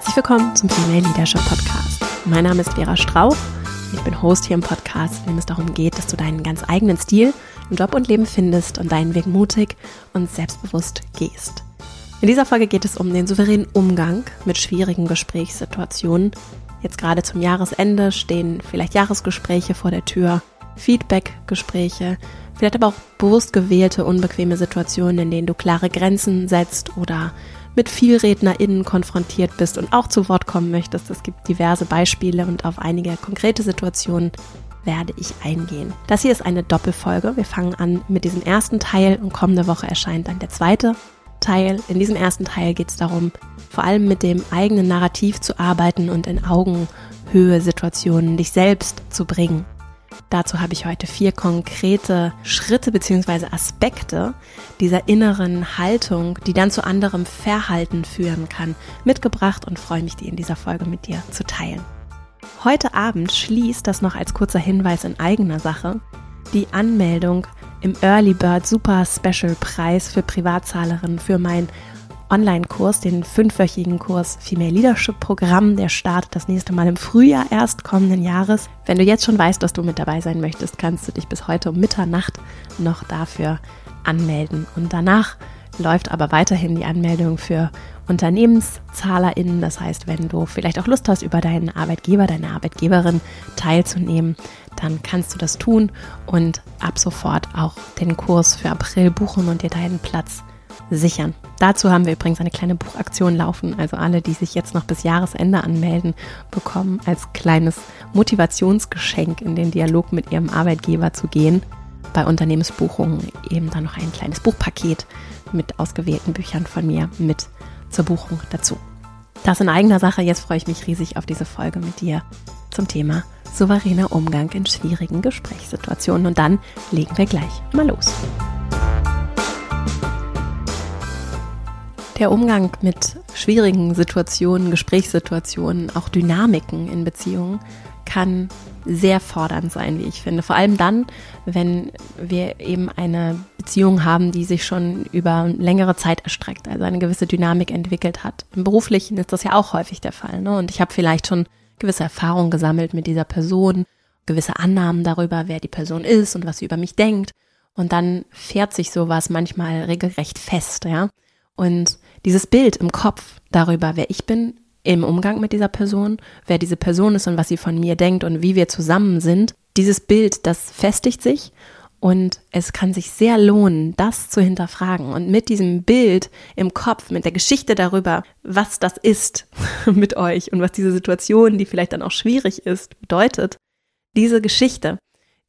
Herzlich willkommen zum Female Leadership Podcast. Mein Name ist Vera Strauch. Ich bin Host hier im Podcast, in dem es darum geht, dass du deinen ganz eigenen Stil im Job und Leben findest und deinen Weg mutig und selbstbewusst gehst. In dieser Folge geht es um den souveränen Umgang mit schwierigen Gesprächssituationen. Jetzt gerade zum Jahresende stehen vielleicht Jahresgespräche vor der Tür, Feedbackgespräche, vielleicht aber auch bewusst gewählte unbequeme Situationen, in denen du klare Grenzen setzt oder mit VielrednerInnen konfrontiert bist und auch zu Wort kommen möchtest. Es gibt diverse Beispiele und auf einige konkrete Situationen werde ich eingehen. Das hier ist eine Doppelfolge. Wir fangen an mit diesem ersten Teil und kommende Woche erscheint dann der zweite Teil. In diesem ersten Teil geht es darum, vor allem mit dem eigenen Narrativ zu arbeiten und in Augenhöhe Situationen dich selbst zu bringen. Dazu habe ich heute vier konkrete Schritte bzw. Aspekte dieser inneren Haltung, die dann zu anderem Verhalten führen kann, mitgebracht und freue mich, die in dieser Folge mit dir zu teilen. Heute Abend schließt das noch als kurzer Hinweis in eigener Sache die Anmeldung im Early Bird Super Special Preis für Privatzahlerinnen für mein Online-Kurs, den fünfwöchigen Kurs Female Leadership Programm. Der startet das nächste Mal im Frühjahr erst kommenden Jahres. Wenn du jetzt schon weißt, dass du mit dabei sein möchtest, kannst du dich bis heute um Mitternacht noch dafür anmelden. Und danach läuft aber weiterhin die Anmeldung für UnternehmenszahlerInnen. Das heißt, wenn du vielleicht auch Lust hast, über deinen Arbeitgeber, deine Arbeitgeberin teilzunehmen, dann kannst du das tun und ab sofort auch den Kurs für April buchen und dir deinen Platz sichern. Dazu haben wir übrigens eine kleine Buchaktion laufen. Also alle, die sich jetzt noch bis Jahresende anmelden, bekommen als kleines Motivationsgeschenk in den Dialog mit ihrem Arbeitgeber zu gehen. Bei Unternehmensbuchungen eben dann noch ein kleines Buchpaket mit ausgewählten Büchern von mir mit zur Buchung dazu. Das in eigener Sache. Jetzt freue ich mich riesig auf diese Folge mit dir zum Thema souveräner Umgang in schwierigen Gesprächssituationen. Und dann legen wir gleich mal los. Der Umgang mit schwierigen Situationen, Gesprächssituationen, auch Dynamiken in Beziehungen kann sehr fordernd sein, wie ich finde. Vor allem dann, wenn wir eben eine Beziehung haben, die sich schon über längere Zeit erstreckt, also eine gewisse Dynamik entwickelt hat. Im Beruflichen ist das ja auch häufig der Fall. Ne? Und ich habe vielleicht schon gewisse Erfahrungen gesammelt mit dieser Person, gewisse Annahmen darüber, wer die Person ist und was sie über mich denkt. Und dann fährt sich sowas manchmal regelrecht fest, ja. Und dieses Bild im Kopf darüber, wer ich bin im Umgang mit dieser Person, wer diese Person ist und was sie von mir denkt und wie wir zusammen sind, dieses Bild, das festigt sich und es kann sich sehr lohnen, das zu hinterfragen und mit diesem Bild im Kopf, mit der Geschichte darüber, was das ist mit euch und was diese Situation, die vielleicht dann auch schwierig ist, bedeutet, diese Geschichte,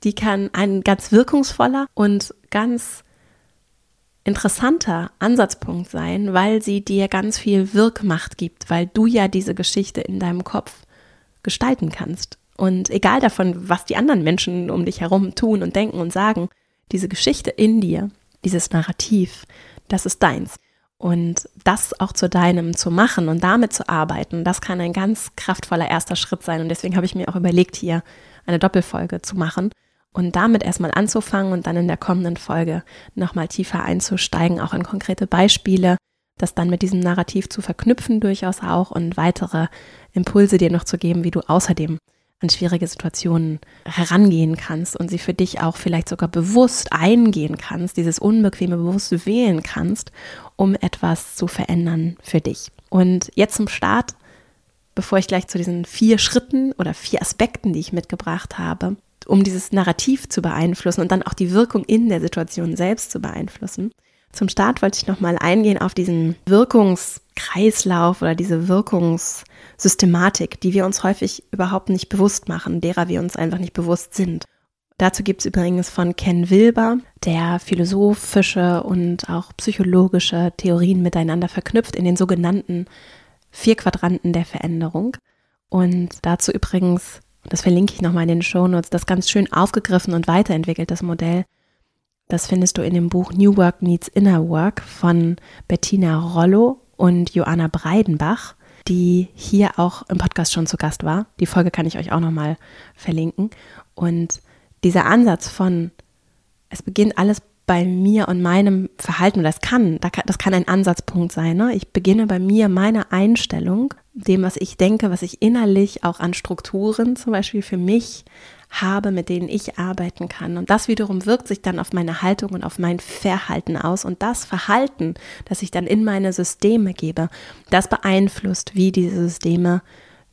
die kann ein ganz wirkungsvoller und ganz interessanter Ansatzpunkt sein, weil sie dir ganz viel Wirkmacht gibt, weil du ja diese Geschichte in deinem Kopf gestalten kannst. Und egal davon, was die anderen Menschen um dich herum tun und denken und sagen, diese Geschichte in dir, dieses Narrativ, das ist deins. Und das auch zu deinem zu machen und damit zu arbeiten, das kann ein ganz kraftvoller erster Schritt sein. Und deswegen habe ich mir auch überlegt, hier eine Doppelfolge zu machen und damit erstmal anzufangen und dann in der kommenden Folge nochmal tiefer einzusteigen, auch in konkrete Beispiele, das dann mit diesem Narrativ zu verknüpfen durchaus auch und weitere Impulse dir noch zu geben, wie du außerdem an schwierige Situationen herangehen kannst und sie für dich auch vielleicht sogar bewusst eingehen kannst, dieses Unbequeme bewusst wählen kannst, um etwas zu verändern für dich. Und jetzt zum Start, bevor ich gleich zu diesen vier Schritten oder vier Aspekten, die ich mitgebracht habe, um dieses Narrativ zu beeinflussen und dann auch die Wirkung in der Situation selbst zu beeinflussen. Zum Start wollte ich nochmal eingehen auf diesen Wirkungskreislauf oder diese Wirkungssystematik, die wir uns häufig überhaupt nicht bewusst machen, derer wir uns einfach nicht bewusst sind. Dazu gibt es übrigens von Ken Wilber, der philosophische und auch psychologische Theorien miteinander verknüpft in den sogenannten vier Quadranten der Veränderung. Und dazu übrigens das verlinke ich nochmal in den Show Notes, das ganz schön aufgegriffen und weiterentwickelt, das Modell. Das findest du in dem Buch New Work Meets Inner Work von Bettina Rollo und Joanna Breidenbach, die hier auch im Podcast schon zu Gast war. Die Folge kann ich euch auch nochmal verlinken. Und dieser Ansatz von, es beginnt alles bei mir und meinem Verhalten, das kann, das kann ein Ansatzpunkt sein. Ne? Ich beginne bei mir, meiner Einstellung, dem, was ich denke, was ich innerlich auch an Strukturen zum Beispiel für mich habe, mit denen ich arbeiten kann. Und das wiederum wirkt sich dann auf meine Haltung und auf mein Verhalten aus. Und das Verhalten, das ich dann in meine Systeme gebe, das beeinflusst, wie diese Systeme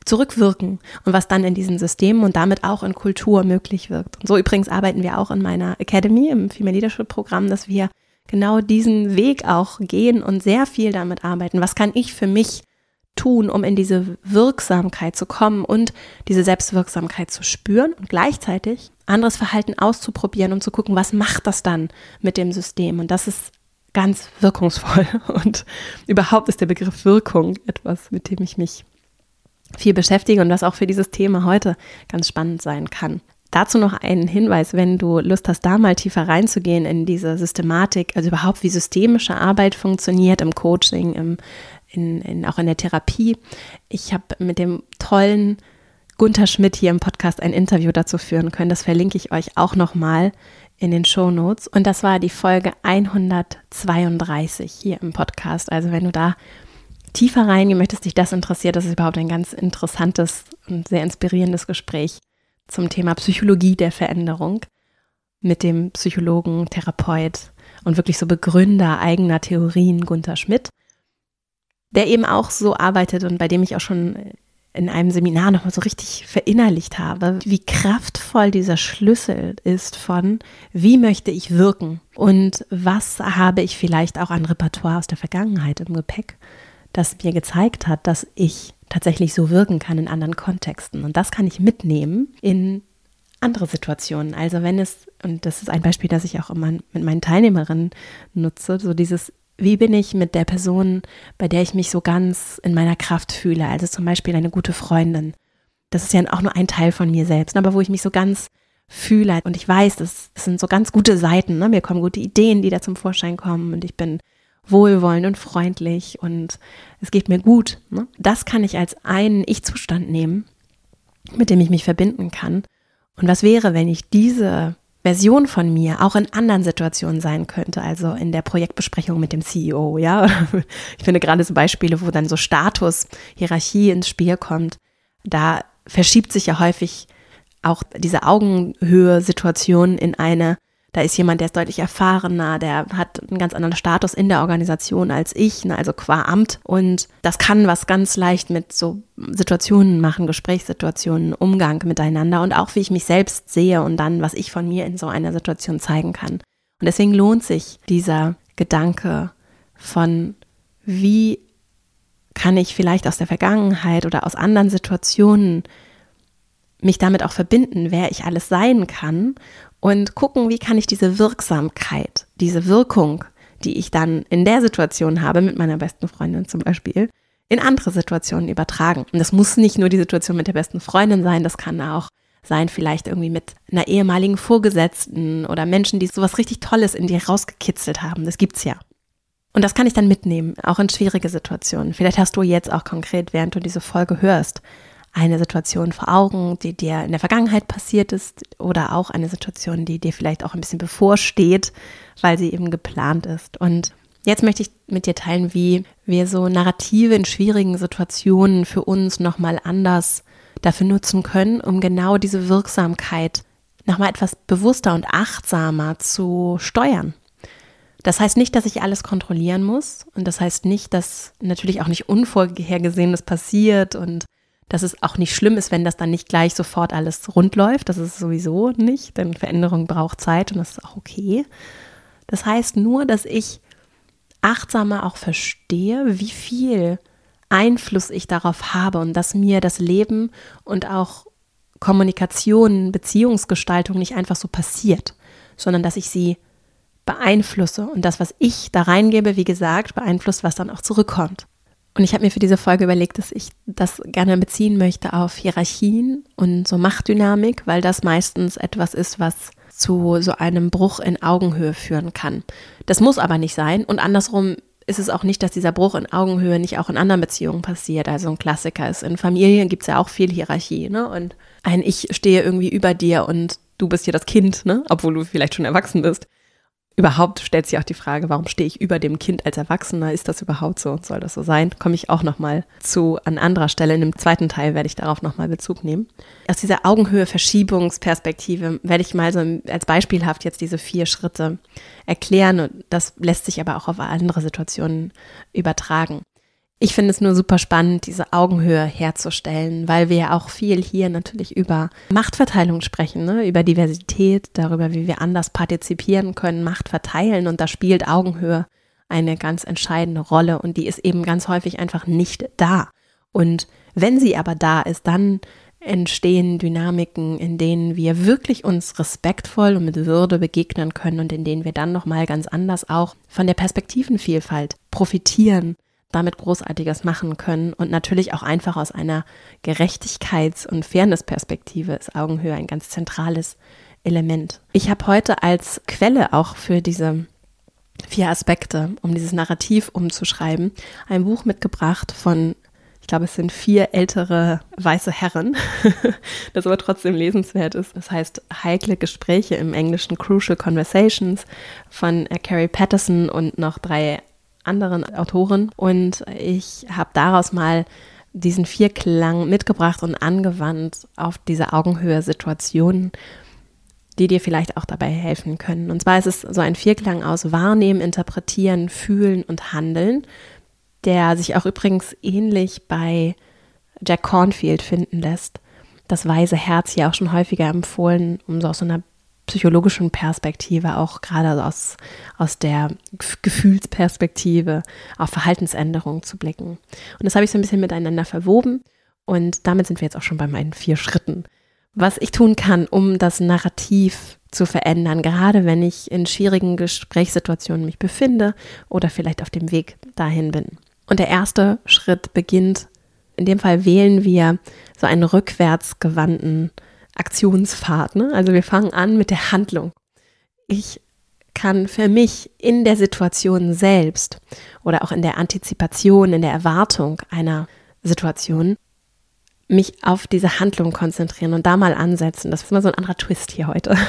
zurückwirken und was dann in diesen Systemen und damit auch in Kultur möglich wirkt. Und so übrigens arbeiten wir auch in meiner Academy im Female Leadership Programm, dass wir genau diesen Weg auch gehen und sehr viel damit arbeiten. Was kann ich für mich tun, um in diese Wirksamkeit zu kommen und diese Selbstwirksamkeit zu spüren und gleichzeitig anderes Verhalten auszuprobieren und zu gucken, was macht das dann mit dem System? Und das ist ganz wirkungsvoll. Und überhaupt ist der Begriff Wirkung etwas, mit dem ich mich viel beschäftige und was auch für dieses Thema heute ganz spannend sein kann. Dazu noch einen Hinweis, wenn du Lust hast, da mal tiefer reinzugehen in diese Systematik, also überhaupt wie systemische Arbeit funktioniert im Coaching, im, in, in, auch in der Therapie. Ich habe mit dem tollen Gunther Schmidt hier im Podcast ein Interview dazu führen können. Das verlinke ich euch auch nochmal in den Show Notes. Und das war die Folge 132 hier im Podcast. Also wenn du da tiefer reingehen möchtest, dich das interessiert, das ist überhaupt ein ganz interessantes und sehr inspirierendes Gespräch zum Thema Psychologie der Veränderung mit dem Psychologen, Therapeut und wirklich so Begründer eigener Theorien Gunther Schmidt, der eben auch so arbeitet und bei dem ich auch schon in einem Seminar nochmal so richtig verinnerlicht habe, wie kraftvoll dieser Schlüssel ist von, wie möchte ich wirken und was habe ich vielleicht auch an Repertoire aus der Vergangenheit im Gepäck, das mir gezeigt hat, dass ich tatsächlich so wirken kann in anderen Kontexten. Und das kann ich mitnehmen in andere Situationen. Also wenn es, und das ist ein Beispiel, das ich auch immer mit meinen Teilnehmerinnen nutze, so dieses, wie bin ich mit der Person, bei der ich mich so ganz in meiner Kraft fühle, also zum Beispiel eine gute Freundin. Das ist ja auch nur ein Teil von mir selbst, aber wo ich mich so ganz fühle und ich weiß, das, das sind so ganz gute Seiten, ne? mir kommen gute Ideen, die da zum Vorschein kommen und ich bin wohlwollend und freundlich und es geht mir gut. Ne? Das kann ich als einen Ich-Zustand nehmen, mit dem ich mich verbinden kann. Und was wäre, wenn ich diese Version von mir auch in anderen Situationen sein könnte, also in der Projektbesprechung mit dem CEO, ja? Ich finde gerade so Beispiele, wo dann so Status, Hierarchie ins Spiel kommt, da verschiebt sich ja häufig auch diese Augenhöhe-Situation in eine da ist jemand, der ist deutlich erfahrener, der hat einen ganz anderen Status in der Organisation als ich, ne, also qua Amt. Und das kann was ganz leicht mit so Situationen machen, Gesprächssituationen, Umgang miteinander und auch wie ich mich selbst sehe und dann, was ich von mir in so einer Situation zeigen kann. Und deswegen lohnt sich dieser Gedanke von, wie kann ich vielleicht aus der Vergangenheit oder aus anderen Situationen mich damit auch verbinden, wer ich alles sein kann und gucken, wie kann ich diese Wirksamkeit, diese Wirkung, die ich dann in der Situation habe, mit meiner besten Freundin zum Beispiel, in andere Situationen übertragen. Und das muss nicht nur die Situation mit der besten Freundin sein, das kann auch sein, vielleicht irgendwie mit einer ehemaligen Vorgesetzten oder Menschen, die sowas richtig Tolles in dir rausgekitzelt haben. Das gibt's ja. Und das kann ich dann mitnehmen, auch in schwierige Situationen. Vielleicht hast du jetzt auch konkret, während du diese Folge hörst, eine Situation vor Augen, die dir in der Vergangenheit passiert ist oder auch eine Situation, die dir vielleicht auch ein bisschen bevorsteht, weil sie eben geplant ist. Und jetzt möchte ich mit dir teilen, wie wir so Narrative in schwierigen Situationen für uns nochmal anders dafür nutzen können, um genau diese Wirksamkeit nochmal etwas bewusster und achtsamer zu steuern. Das heißt nicht, dass ich alles kontrollieren muss und das heißt nicht, dass natürlich auch nicht Unvorhergesehenes passiert und dass es auch nicht schlimm ist, wenn das dann nicht gleich sofort alles rund läuft. Das ist sowieso nicht, denn Veränderung braucht Zeit und das ist auch okay. Das heißt nur, dass ich achtsamer auch verstehe, wie viel Einfluss ich darauf habe und dass mir das Leben und auch Kommunikation, Beziehungsgestaltung nicht einfach so passiert, sondern dass ich sie beeinflusse und das, was ich da reingebe, wie gesagt, beeinflusst, was dann auch zurückkommt. Und ich habe mir für diese Folge überlegt, dass ich das gerne beziehen möchte auf Hierarchien und so Machtdynamik, weil das meistens etwas ist, was zu so einem Bruch in Augenhöhe führen kann. Das muss aber nicht sein. Und andersrum ist es auch nicht, dass dieser Bruch in Augenhöhe nicht auch in anderen Beziehungen passiert. Also ein Klassiker ist, in Familien gibt es ja auch viel Hierarchie, ne? Und ein Ich stehe irgendwie über dir und du bist hier das Kind, ne? Obwohl du vielleicht schon erwachsen bist. Überhaupt stellt sich auch die Frage, warum stehe ich über dem Kind als Erwachsener? Ist das überhaupt so? Soll das so sein? Komme ich auch nochmal zu an anderer Stelle. In dem zweiten Teil werde ich darauf nochmal Bezug nehmen. Aus dieser Augenhöhe-Verschiebungsperspektive werde ich mal so als beispielhaft jetzt diese vier Schritte erklären. Und das lässt sich aber auch auf andere Situationen übertragen. Ich finde es nur super spannend, diese Augenhöhe herzustellen, weil wir ja auch viel hier natürlich über Machtverteilung sprechen, ne? über Diversität, darüber, wie wir anders partizipieren können, Macht verteilen und da spielt Augenhöhe eine ganz entscheidende Rolle und die ist eben ganz häufig einfach nicht da. Und wenn sie aber da ist, dann entstehen Dynamiken, in denen wir wirklich uns respektvoll und mit Würde begegnen können und in denen wir dann nochmal ganz anders auch von der Perspektivenvielfalt profitieren damit Großartiges machen können. Und natürlich auch einfach aus einer Gerechtigkeits- und Fairness-Perspektive ist Augenhöhe ein ganz zentrales Element. Ich habe heute als Quelle auch für diese vier Aspekte, um dieses Narrativ umzuschreiben, ein Buch mitgebracht von ich glaube, es sind vier ältere weiße Herren, das aber trotzdem lesenswert ist. Das heißt Heikle Gespräche im Englischen Crucial Conversations von Carrie Patterson und noch drei anderen Autoren und ich habe daraus mal diesen Vierklang mitgebracht und angewandt auf diese Augenhöhe-Situationen, die dir vielleicht auch dabei helfen können. Und zwar ist es so ein Vierklang aus Wahrnehmen, Interpretieren, Fühlen und Handeln, der sich auch übrigens ähnlich bei Jack Cornfield finden lässt. Das weise Herz hier auch schon häufiger empfohlen, um so aus so einer psychologischen Perspektive, auch gerade aus, aus der Gefühlsperspektive auf Verhaltensänderungen zu blicken. Und das habe ich so ein bisschen miteinander verwoben und damit sind wir jetzt auch schon bei meinen vier Schritten. Was ich tun kann, um das Narrativ zu verändern, gerade wenn ich in schwierigen Gesprächssituationen mich befinde oder vielleicht auf dem Weg dahin bin. Und der erste Schritt beginnt, in dem Fall wählen wir so einen rückwärtsgewandten Aktionspfad. Ne? Also wir fangen an mit der Handlung. Ich kann für mich in der Situation selbst oder auch in der Antizipation, in der Erwartung einer Situation mich auf diese Handlung konzentrieren und da mal ansetzen. Das ist immer so ein anderer Twist hier heute.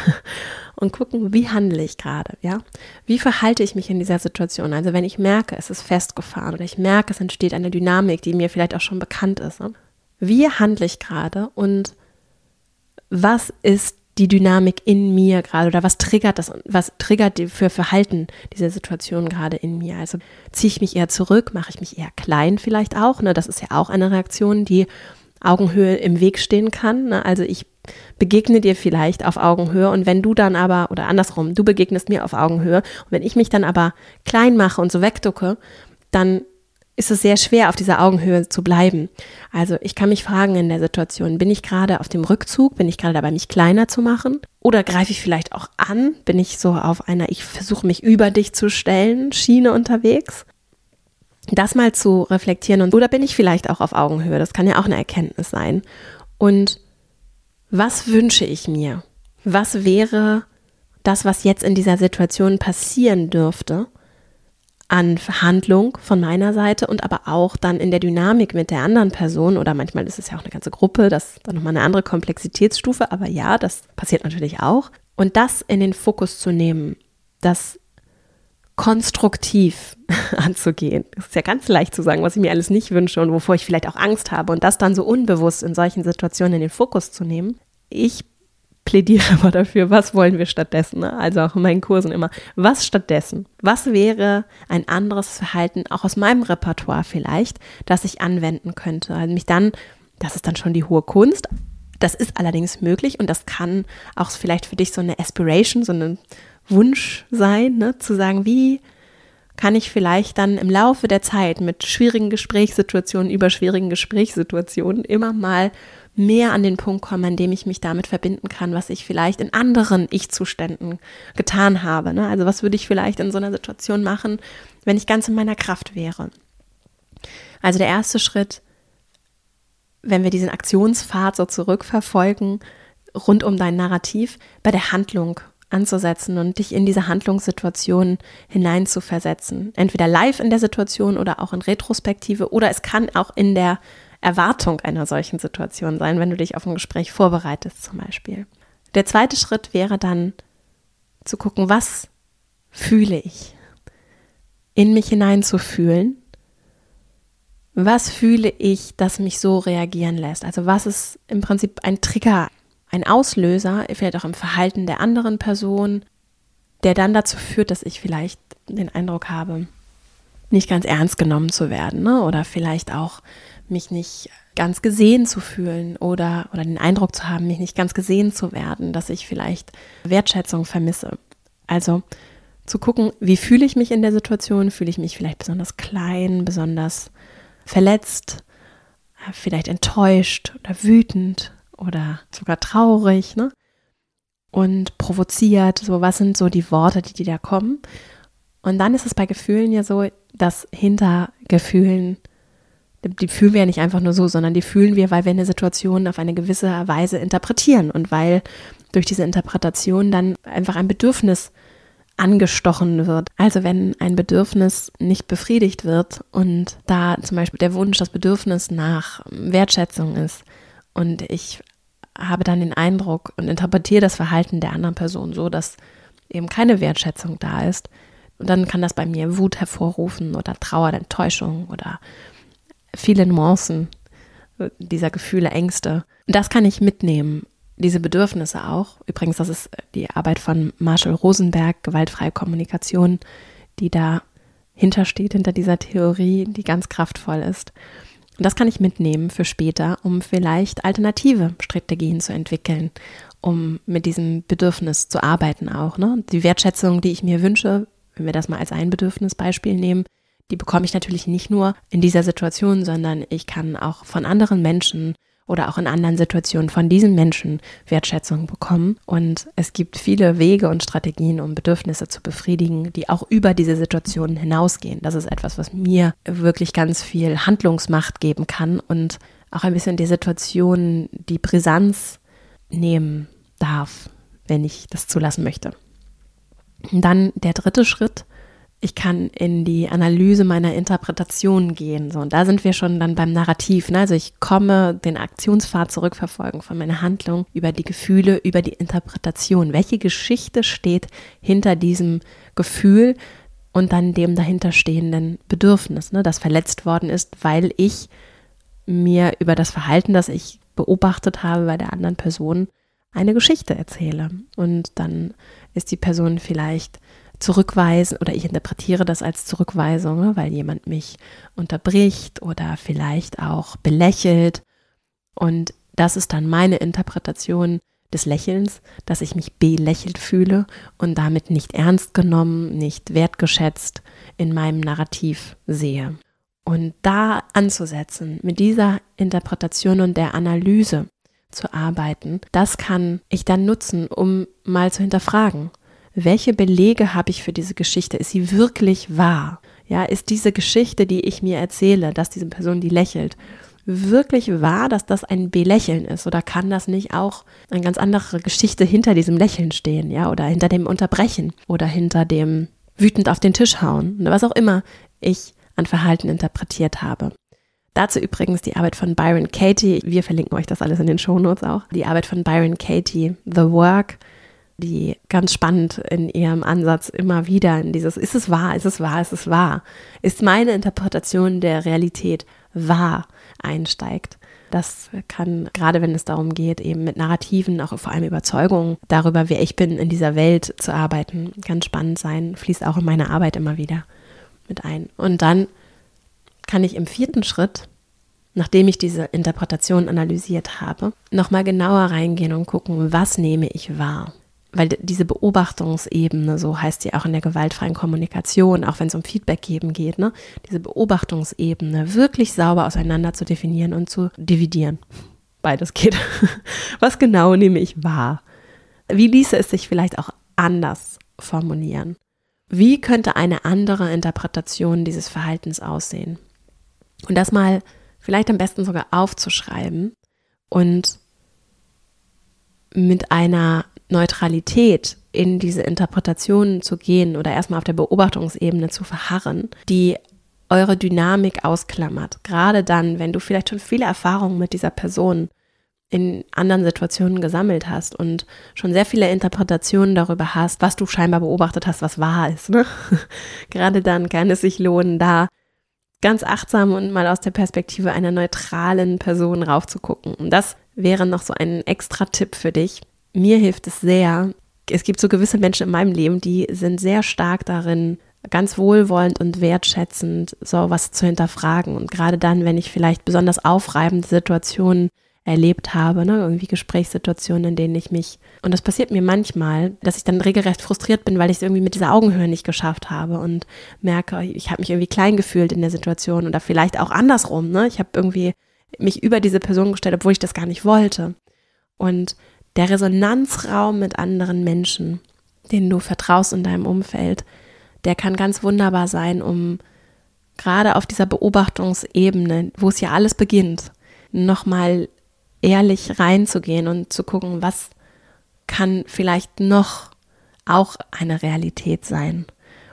Und gucken, wie handle ich gerade, ja? Wie verhalte ich mich in dieser Situation? Also wenn ich merke, es ist festgefahren oder ich merke, es entsteht eine Dynamik, die mir vielleicht auch schon bekannt ist. Ne? Wie handle ich gerade und was ist die Dynamik in mir gerade oder was triggert das, was triggert für Verhalten diese Situation gerade in mir? Also ziehe ich mich eher zurück, mache ich mich eher klein vielleicht auch, ne? Das ist ja auch eine Reaktion, die Augenhöhe im Weg stehen kann. Ne? Also ich begegne dir vielleicht auf Augenhöhe und wenn du dann aber, oder andersrum, du begegnest mir auf Augenhöhe und wenn ich mich dann aber klein mache und so wegducke, dann ist es sehr schwer, auf dieser Augenhöhe zu bleiben. Also ich kann mich fragen in der Situation, bin ich gerade auf dem Rückzug, bin ich gerade dabei, mich kleiner zu machen? Oder greife ich vielleicht auch an? Bin ich so auf einer, ich versuche mich über dich zu stellen, Schiene unterwegs? Das mal zu reflektieren und oder bin ich vielleicht auch auf Augenhöhe? Das kann ja auch eine Erkenntnis sein. Und was wünsche ich mir? Was wäre das, was jetzt in dieser Situation passieren dürfte? An Handlung von meiner Seite und aber auch dann in der Dynamik mit der anderen Person oder manchmal ist es ja auch eine ganze Gruppe, das ist dann nochmal eine andere Komplexitätsstufe, aber ja, das passiert natürlich auch. Und das in den Fokus zu nehmen, das konstruktiv anzugehen. Das ist ja ganz leicht zu sagen, was ich mir alles nicht wünsche und wovor ich vielleicht auch Angst habe und das dann so unbewusst in solchen Situationen in den Fokus zu nehmen. Ich plädiere immer dafür, was wollen wir stattdessen? Ne? Also auch in meinen Kursen immer, was stattdessen? Was wäre ein anderes Verhalten, auch aus meinem Repertoire vielleicht, das ich anwenden könnte? Also mich dann, das ist dann schon die hohe Kunst. Das ist allerdings möglich und das kann auch vielleicht für dich so eine Aspiration, so ein Wunsch sein, ne? zu sagen, wie kann ich vielleicht dann im Laufe der Zeit mit schwierigen Gesprächssituationen, über schwierigen Gesprächssituationen immer mal mehr an den Punkt kommen, an dem ich mich damit verbinden kann, was ich vielleicht in anderen Ich-Zuständen getan habe. Ne? Also was würde ich vielleicht in so einer Situation machen, wenn ich ganz in meiner Kraft wäre. Also der erste Schritt, wenn wir diesen Aktionspfad so zurückverfolgen, rund um dein Narrativ, bei der Handlung anzusetzen und dich in diese Handlungssituation hineinzuversetzen. Entweder live in der Situation oder auch in Retrospektive oder es kann auch in der Erwartung einer solchen Situation sein, wenn du dich auf ein Gespräch vorbereitest zum Beispiel. Der zweite Schritt wäre dann zu gucken, was fühle ich? In mich hineinzufühlen. Was fühle ich, das mich so reagieren lässt? Also was ist im Prinzip ein Trigger, ein Auslöser, vielleicht auch im Verhalten der anderen Person, der dann dazu führt, dass ich vielleicht den Eindruck habe, nicht ganz ernst genommen zu werden ne? oder vielleicht auch mich nicht ganz gesehen zu fühlen oder, oder den Eindruck zu haben, mich nicht ganz gesehen zu werden, dass ich vielleicht Wertschätzung vermisse. Also zu gucken, wie fühle ich mich in der Situation? Fühle ich mich vielleicht besonders klein, besonders verletzt, vielleicht enttäuscht oder wütend oder sogar traurig, ne? Und provoziert, so was sind so die Worte, die, die da kommen. Und dann ist es bei Gefühlen ja so, dass hinter Gefühlen die fühlen wir ja nicht einfach nur so, sondern die fühlen wir, weil wir eine Situation auf eine gewisse Weise interpretieren und weil durch diese Interpretation dann einfach ein Bedürfnis angestochen wird. Also wenn ein Bedürfnis nicht befriedigt wird und da zum Beispiel der Wunsch, das Bedürfnis nach Wertschätzung ist und ich habe dann den Eindruck und interpretiere das Verhalten der anderen Person so, dass eben keine Wertschätzung da ist, und dann kann das bei mir Wut hervorrufen oder Trauer, Enttäuschung oder viele Nuancen dieser Gefühle, Ängste. Und das kann ich mitnehmen, diese Bedürfnisse auch. Übrigens, das ist die Arbeit von Marshall Rosenberg, gewaltfreie Kommunikation, die da hintersteht, hinter dieser Theorie, die ganz kraftvoll ist. Und das kann ich mitnehmen für später, um vielleicht alternative Strategien zu entwickeln, um mit diesem Bedürfnis zu arbeiten auch. Ne? Die Wertschätzung, die ich mir wünsche, wenn wir das mal als ein Bedürfnisbeispiel nehmen, die bekomme ich natürlich nicht nur in dieser Situation, sondern ich kann auch von anderen Menschen oder auch in anderen Situationen von diesen Menschen Wertschätzung bekommen. Und es gibt viele Wege und Strategien, um Bedürfnisse zu befriedigen, die auch über diese Situationen hinausgehen. Das ist etwas, was mir wirklich ganz viel Handlungsmacht geben kann und auch ein bisschen die Situation, die Brisanz nehmen darf, wenn ich das zulassen möchte. Und dann der dritte Schritt ich kann in die Analyse meiner Interpretation gehen. So, und da sind wir schon dann beim Narrativ. Ne? Also ich komme den Aktionspfad zurückverfolgen von meiner Handlung über die Gefühle, über die Interpretation. Welche Geschichte steht hinter diesem Gefühl und dann dem dahinterstehenden Bedürfnis, ne? das verletzt worden ist, weil ich mir über das Verhalten, das ich beobachtet habe bei der anderen Person, eine Geschichte erzähle. Und dann ist die Person vielleicht zurückweisen oder ich interpretiere das als Zurückweisung, ne, weil jemand mich unterbricht oder vielleicht auch belächelt. Und das ist dann meine Interpretation des Lächelns, dass ich mich belächelt fühle und damit nicht ernst genommen, nicht wertgeschätzt in meinem Narrativ sehe. Und da anzusetzen, mit dieser Interpretation und der Analyse zu arbeiten, das kann ich dann nutzen, um mal zu hinterfragen, welche Belege habe ich für diese Geschichte? Ist sie wirklich wahr? Ja, ist diese Geschichte, die ich mir erzähle, dass diese Person, die lächelt, wirklich wahr, dass das ein Belächeln ist? Oder kann das nicht auch eine ganz andere Geschichte hinter diesem Lächeln stehen? Ja, oder hinter dem Unterbrechen oder hinter dem wütend auf den Tisch hauen? Oder was auch immer ich an Verhalten interpretiert habe. Dazu übrigens die Arbeit von Byron Katie. Wir verlinken euch das alles in den Shownotes auch. Die Arbeit von Byron Katie, The Work die ganz spannend in ihrem Ansatz immer wieder in dieses, ist es wahr, ist es wahr, ist es wahr, ist meine Interpretation der Realität wahr einsteigt. Das kann, gerade wenn es darum geht, eben mit Narrativen, auch vor allem Überzeugungen darüber, wer ich bin, in dieser Welt zu arbeiten, ganz spannend sein, fließt auch in meine Arbeit immer wieder mit ein. Und dann kann ich im vierten Schritt, nachdem ich diese Interpretation analysiert habe, nochmal genauer reingehen und gucken, was nehme ich wahr weil diese Beobachtungsebene, so heißt sie auch in der gewaltfreien Kommunikation, auch wenn es um Feedback geben geht, ne, diese Beobachtungsebene wirklich sauber auseinander zu definieren und zu dividieren. Beides geht. Was genau nehme ich wahr? Wie ließe es sich vielleicht auch anders formulieren? Wie könnte eine andere Interpretation dieses Verhaltens aussehen? Und das mal vielleicht am besten sogar aufzuschreiben und mit einer Neutralität in diese Interpretationen zu gehen oder erstmal auf der Beobachtungsebene zu verharren, die eure Dynamik ausklammert. Gerade dann, wenn du vielleicht schon viele Erfahrungen mit dieser Person in anderen Situationen gesammelt hast und schon sehr viele Interpretationen darüber hast, was du scheinbar beobachtet hast, was wahr ist. Ne? Gerade dann kann es sich lohnen, da ganz achtsam und mal aus der Perspektive einer neutralen Person raufzugucken. Und das wäre noch so ein extra Tipp für dich. Mir hilft es sehr. Es gibt so gewisse Menschen in meinem Leben, die sind sehr stark darin, ganz wohlwollend und wertschätzend so was zu hinterfragen. Und gerade dann, wenn ich vielleicht besonders aufreibende Situationen erlebt habe, ne? irgendwie Gesprächssituationen, in denen ich mich, und das passiert mir manchmal, dass ich dann regelrecht frustriert bin, weil ich es irgendwie mit dieser Augenhöhe nicht geschafft habe und merke, ich habe mich irgendwie klein gefühlt in der Situation oder vielleicht auch andersrum, ne? Ich habe irgendwie mich über diese Person gestellt, obwohl ich das gar nicht wollte. Und der Resonanzraum mit anderen Menschen, denen du vertraust in deinem Umfeld, der kann ganz wunderbar sein, um gerade auf dieser Beobachtungsebene, wo es ja alles beginnt, nochmal ehrlich reinzugehen und zu gucken, was kann vielleicht noch auch eine Realität sein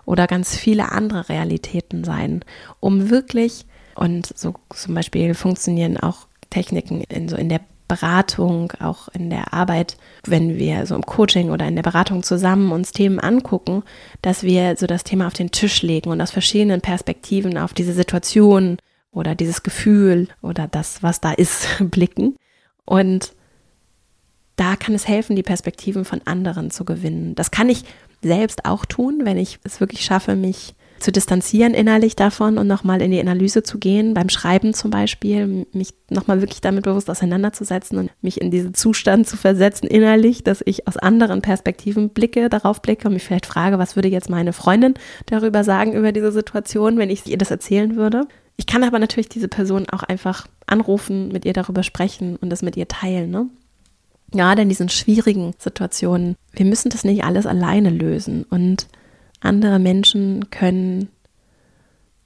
oder ganz viele andere Realitäten sein, um wirklich, und so zum Beispiel funktionieren auch Techniken in so in der Beratung, auch in der Arbeit, wenn wir so im Coaching oder in der Beratung zusammen uns Themen angucken, dass wir so das Thema auf den Tisch legen und aus verschiedenen Perspektiven auf diese Situation oder dieses Gefühl oder das, was da ist, blicken. Und da kann es helfen, die Perspektiven von anderen zu gewinnen. Das kann ich selbst auch tun, wenn ich es wirklich schaffe, mich zu distanzieren innerlich davon und nochmal in die Analyse zu gehen, beim Schreiben zum Beispiel, mich nochmal wirklich damit bewusst auseinanderzusetzen und mich in diesen Zustand zu versetzen innerlich, dass ich aus anderen Perspektiven blicke, darauf blicke und mich vielleicht frage, was würde jetzt meine Freundin darüber sagen, über diese Situation, wenn ich ihr das erzählen würde. Ich kann aber natürlich diese Person auch einfach anrufen, mit ihr darüber sprechen und das mit ihr teilen. Ne? Gerade in diesen schwierigen Situationen, wir müssen das nicht alles alleine lösen und andere Menschen können,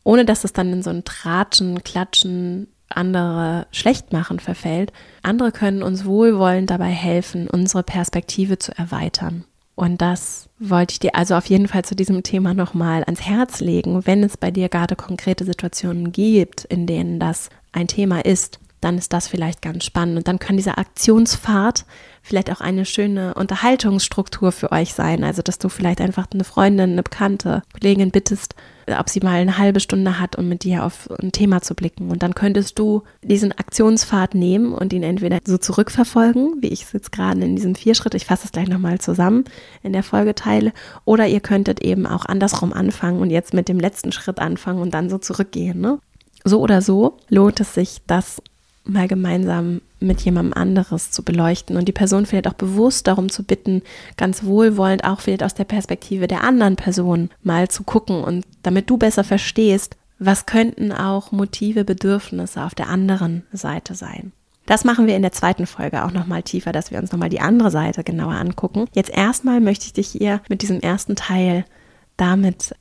ohne dass es dann in so ein Tratschen, Klatschen, andere schlecht machen verfällt, andere können uns wohlwollend dabei helfen, unsere Perspektive zu erweitern. Und das wollte ich dir also auf jeden Fall zu diesem Thema nochmal ans Herz legen, wenn es bei dir gerade konkrete Situationen gibt, in denen das ein Thema ist, dann ist das vielleicht ganz spannend. Und dann kann diese Aktionsfahrt vielleicht auch eine schöne Unterhaltungsstruktur für euch sein. Also, dass du vielleicht einfach eine Freundin, eine Bekannte, Kollegin bittest, ob sie mal eine halbe Stunde hat, um mit dir auf ein Thema zu blicken. Und dann könntest du diesen Aktionspfad nehmen und ihn entweder so zurückverfolgen, wie ich es jetzt gerade in diesem vier Schritt, ich fasse es gleich nochmal zusammen in der Folge teile, oder ihr könntet eben auch andersrum anfangen und jetzt mit dem letzten Schritt anfangen und dann so zurückgehen. Ne? So oder so lohnt es sich, das mal gemeinsam mit jemandem anderes zu beleuchten und die Person vielleicht auch bewusst darum zu bitten, ganz wohlwollend auch vielleicht aus der Perspektive der anderen Person mal zu gucken und damit du besser verstehst, was könnten auch Motive, Bedürfnisse auf der anderen Seite sein. Das machen wir in der zweiten Folge auch nochmal tiefer, dass wir uns nochmal die andere Seite genauer angucken. Jetzt erstmal möchte ich dich hier mit diesem ersten Teil damit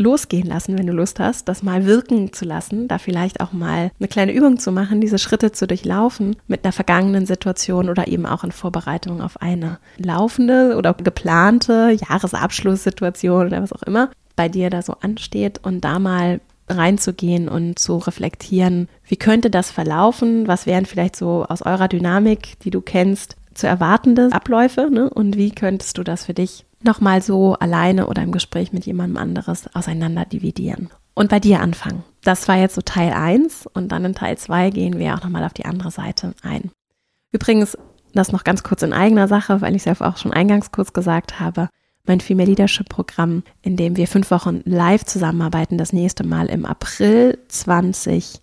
losgehen lassen, wenn du Lust hast, das mal wirken zu lassen, da vielleicht auch mal eine kleine Übung zu machen, diese Schritte zu durchlaufen mit einer vergangenen Situation oder eben auch in Vorbereitung auf eine laufende oder geplante Jahresabschlusssituation oder was auch immer bei dir da so ansteht und da mal reinzugehen und zu reflektieren, wie könnte das verlaufen, was wären vielleicht so aus eurer Dynamik, die du kennst, zu erwartende Abläufe ne? und wie könntest du das für dich nochmal so alleine oder im Gespräch mit jemandem anderes auseinander dividieren. Und bei dir anfangen. Das war jetzt so Teil 1 und dann in Teil 2 gehen wir auch nochmal auf die andere Seite ein. Übrigens, das noch ganz kurz in eigener Sache, weil ich es ja auch schon eingangs kurz gesagt habe, mein Female Leadership Programm, in dem wir fünf Wochen live zusammenarbeiten, das nächste Mal im April 2020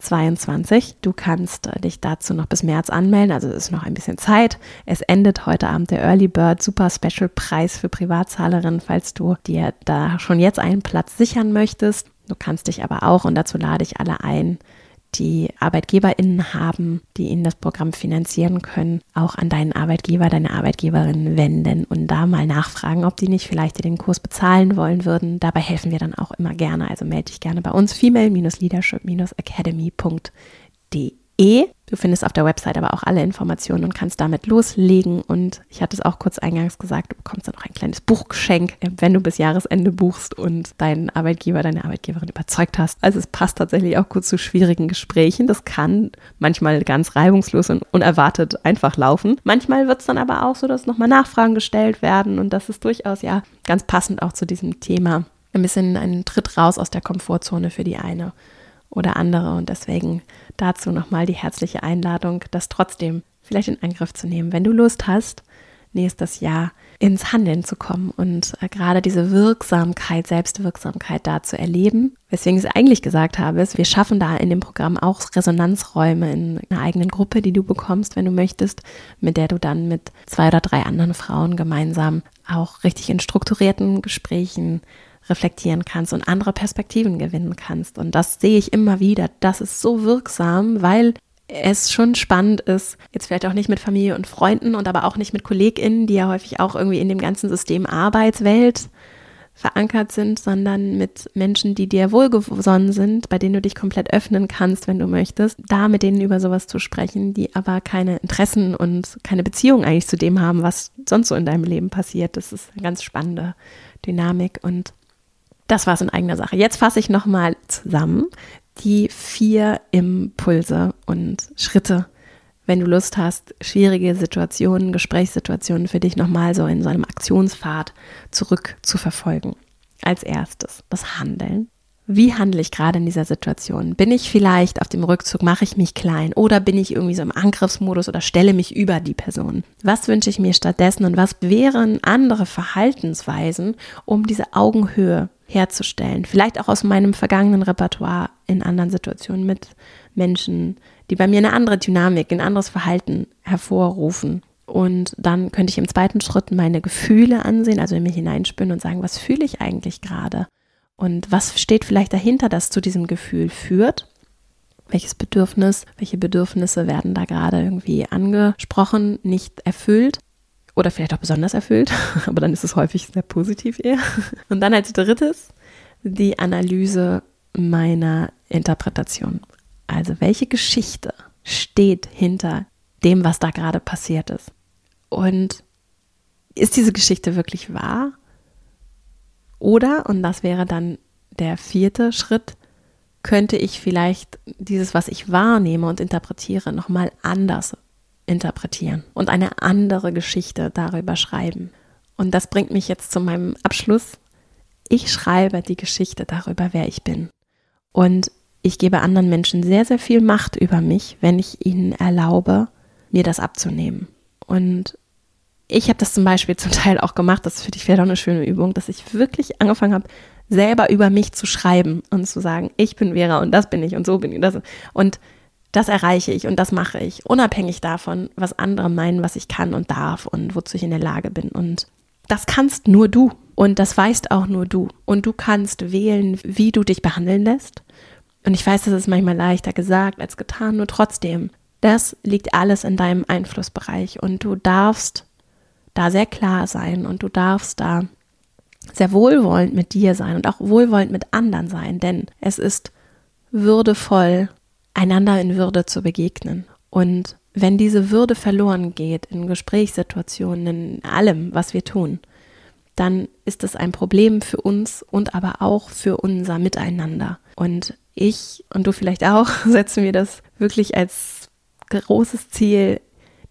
22. Du kannst äh, dich dazu noch bis März anmelden, also es ist noch ein bisschen Zeit. Es endet heute Abend der Early Bird Super Special Preis für Privatzahlerinnen, falls du dir da schon jetzt einen Platz sichern möchtest. Du kannst dich aber auch, und dazu lade ich alle ein, die ArbeitgeberInnen haben, die ihnen das Programm finanzieren können, auch an deinen Arbeitgeber, deine Arbeitgeberin wenden und da mal nachfragen, ob die nicht vielleicht dir den Kurs bezahlen wollen würden. Dabei helfen wir dann auch immer gerne. Also melde dich gerne bei uns female-leadership-academy.de. E. Du findest auf der Website aber auch alle Informationen und kannst damit loslegen. Und ich hatte es auch kurz eingangs gesagt, du bekommst dann noch ein kleines Buchgeschenk, wenn du bis Jahresende buchst und deinen Arbeitgeber, deine Arbeitgeberin überzeugt hast. Also es passt tatsächlich auch gut zu schwierigen Gesprächen. Das kann manchmal ganz reibungslos und unerwartet einfach laufen. Manchmal wird es dann aber auch so, dass nochmal Nachfragen gestellt werden und das ist durchaus ja ganz passend auch zu diesem Thema. Ein bisschen ein Tritt raus aus der Komfortzone für die eine oder andere. Und deswegen dazu nochmal die herzliche Einladung, das trotzdem vielleicht in Angriff zu nehmen, wenn du Lust hast, nächstes Jahr ins Handeln zu kommen und äh, gerade diese Wirksamkeit, Selbstwirksamkeit da zu erleben. Weswegen ich es eigentlich gesagt habe, ist, wir schaffen da in dem Programm auch Resonanzräume in einer eigenen Gruppe, die du bekommst, wenn du möchtest, mit der du dann mit zwei oder drei anderen Frauen gemeinsam auch richtig in strukturierten Gesprächen reflektieren kannst und andere Perspektiven gewinnen kannst. Und das sehe ich immer wieder. Das ist so wirksam, weil es schon spannend ist, jetzt vielleicht auch nicht mit Familie und Freunden und aber auch nicht mit KollegInnen, die ja häufig auch irgendwie in dem ganzen System Arbeitswelt verankert sind, sondern mit Menschen, die dir wohlgesonnen sind, bei denen du dich komplett öffnen kannst, wenn du möchtest, da mit denen über sowas zu sprechen, die aber keine Interessen und keine Beziehung eigentlich zu dem haben, was sonst so in deinem Leben passiert. Das ist eine ganz spannende Dynamik und das war es in eigener Sache. Jetzt fasse ich nochmal zusammen die vier Impulse und Schritte, wenn du Lust hast, schwierige Situationen, Gesprächssituationen für dich nochmal so in so einem Aktionspfad zurück zu verfolgen. Als erstes das Handeln. Wie handle ich gerade in dieser Situation? Bin ich vielleicht auf dem Rückzug, mache ich mich klein oder bin ich irgendwie so im Angriffsmodus oder stelle mich über die Person? Was wünsche ich mir stattdessen und was wären andere Verhaltensweisen, um diese Augenhöhe herzustellen. Vielleicht auch aus meinem vergangenen Repertoire in anderen Situationen mit Menschen, die bei mir eine andere Dynamik, ein anderes Verhalten hervorrufen. Und dann könnte ich im zweiten Schritt meine Gefühle ansehen, also in mich hineinspüren und sagen, was fühle ich eigentlich gerade? Und was steht vielleicht dahinter, das zu diesem Gefühl führt? Welches Bedürfnis, welche Bedürfnisse werden da gerade irgendwie angesprochen, nicht erfüllt? oder vielleicht auch besonders erfüllt, aber dann ist es häufig sehr positiv eher. Und dann als drittes die Analyse meiner Interpretation. Also welche Geschichte steht hinter dem, was da gerade passiert ist? Und ist diese Geschichte wirklich wahr? Oder, und das wäre dann der vierte Schritt, könnte ich vielleicht dieses, was ich wahrnehme und interpretiere, nochmal anders interpretieren und eine andere Geschichte darüber schreiben. Und das bringt mich jetzt zu meinem Abschluss. Ich schreibe die Geschichte darüber, wer ich bin. Und ich gebe anderen Menschen sehr, sehr viel Macht über mich, wenn ich ihnen erlaube, mir das abzunehmen. Und ich habe das zum Beispiel zum Teil auch gemacht, das finde ich vielleicht auch eine schöne Übung, dass ich wirklich angefangen habe, selber über mich zu schreiben und zu sagen, ich bin Vera und das bin ich und so bin ich. Das. Und das erreiche ich und das mache ich, unabhängig davon, was andere meinen, was ich kann und darf und wozu ich in der Lage bin. Und das kannst nur du und das weißt auch nur du. Und du kannst wählen, wie du dich behandeln lässt. Und ich weiß, das ist manchmal leichter gesagt als getan, nur trotzdem, das liegt alles in deinem Einflussbereich und du darfst da sehr klar sein und du darfst da sehr wohlwollend mit dir sein und auch wohlwollend mit anderen sein, denn es ist würdevoll, einander in Würde zu begegnen. Und wenn diese Würde verloren geht in Gesprächssituationen, in allem, was wir tun, dann ist es ein Problem für uns und aber auch für unser Miteinander. Und ich und du vielleicht auch setzen wir das wirklich als großes Ziel,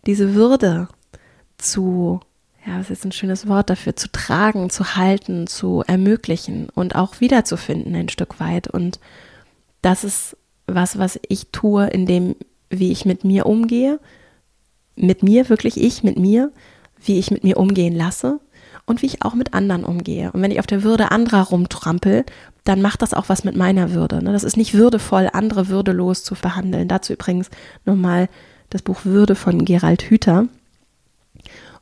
diese Würde zu, ja, was ist ein schönes Wort dafür, zu tragen, zu halten, zu ermöglichen und auch wiederzufinden ein Stück weit. Und das ist was, was ich tue, in dem, wie ich mit mir umgehe, mit mir, wirklich ich, mit mir, wie ich mit mir umgehen lasse und wie ich auch mit anderen umgehe. Und wenn ich auf der Würde anderer rumtrampel, dann macht das auch was mit meiner Würde. Ne? Das ist nicht würdevoll, andere würdelos zu behandeln. Dazu übrigens nochmal das Buch Würde von Gerald Hüther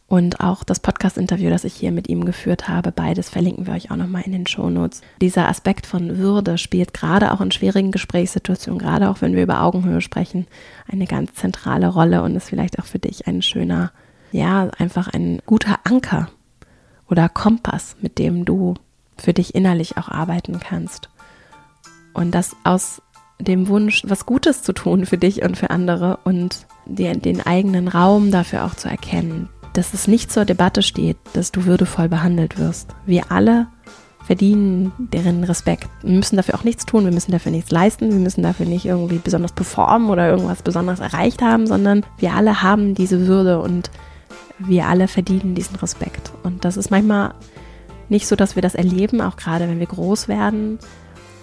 und auch das Podcast-Interview, das ich hier mit ihm geführt habe. Beides verlinken wir euch auch nochmal in den Shownotes. Dieser Aspekt von Würde spielt gerade auch in schwierigen Gesprächssituationen, gerade auch wenn wir über Augenhöhe sprechen, eine ganz zentrale Rolle und ist vielleicht auch für dich ein schöner, ja, einfach ein guter Anker oder Kompass, mit dem du für dich innerlich auch arbeiten kannst. Und das aus dem Wunsch, was Gutes zu tun für dich und für andere und dir den eigenen Raum dafür auch zu erkennen, dass es nicht zur Debatte steht, dass du würdevoll behandelt wirst. Wir alle verdienen deren Respekt. Wir müssen dafür auch nichts tun, wir müssen dafür nichts leisten, wir müssen dafür nicht irgendwie besonders performen oder irgendwas besonders erreicht haben, sondern wir alle haben diese Würde und wir alle verdienen diesen Respekt. Und das ist manchmal nicht so, dass wir das erleben, auch gerade wenn wir groß werden,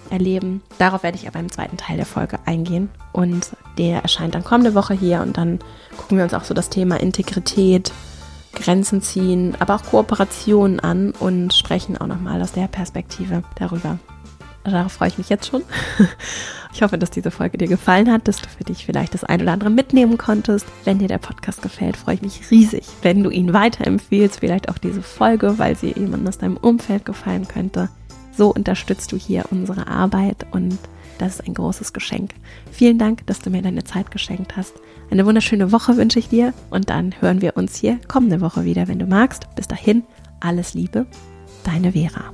erleben. Darauf werde ich aber im zweiten Teil der Folge eingehen. Und der erscheint dann kommende Woche hier und dann gucken wir uns auch so das Thema Integrität, Grenzen ziehen, aber auch Kooperationen an und sprechen auch nochmal aus der Perspektive darüber. Darauf freue ich mich jetzt schon. Ich hoffe, dass diese Folge dir gefallen hat, dass du für dich vielleicht das ein oder andere mitnehmen konntest. Wenn dir der Podcast gefällt, freue ich mich riesig, wenn du ihn weiterempfiehlst, vielleicht auch diese Folge, weil sie jemandem aus deinem Umfeld gefallen könnte. So unterstützt du hier unsere Arbeit und das ist ein großes Geschenk. Vielen Dank, dass du mir deine Zeit geschenkt hast. Eine wunderschöne Woche wünsche ich dir und dann hören wir uns hier kommende Woche wieder, wenn du magst. Bis dahin, alles Liebe, deine Vera.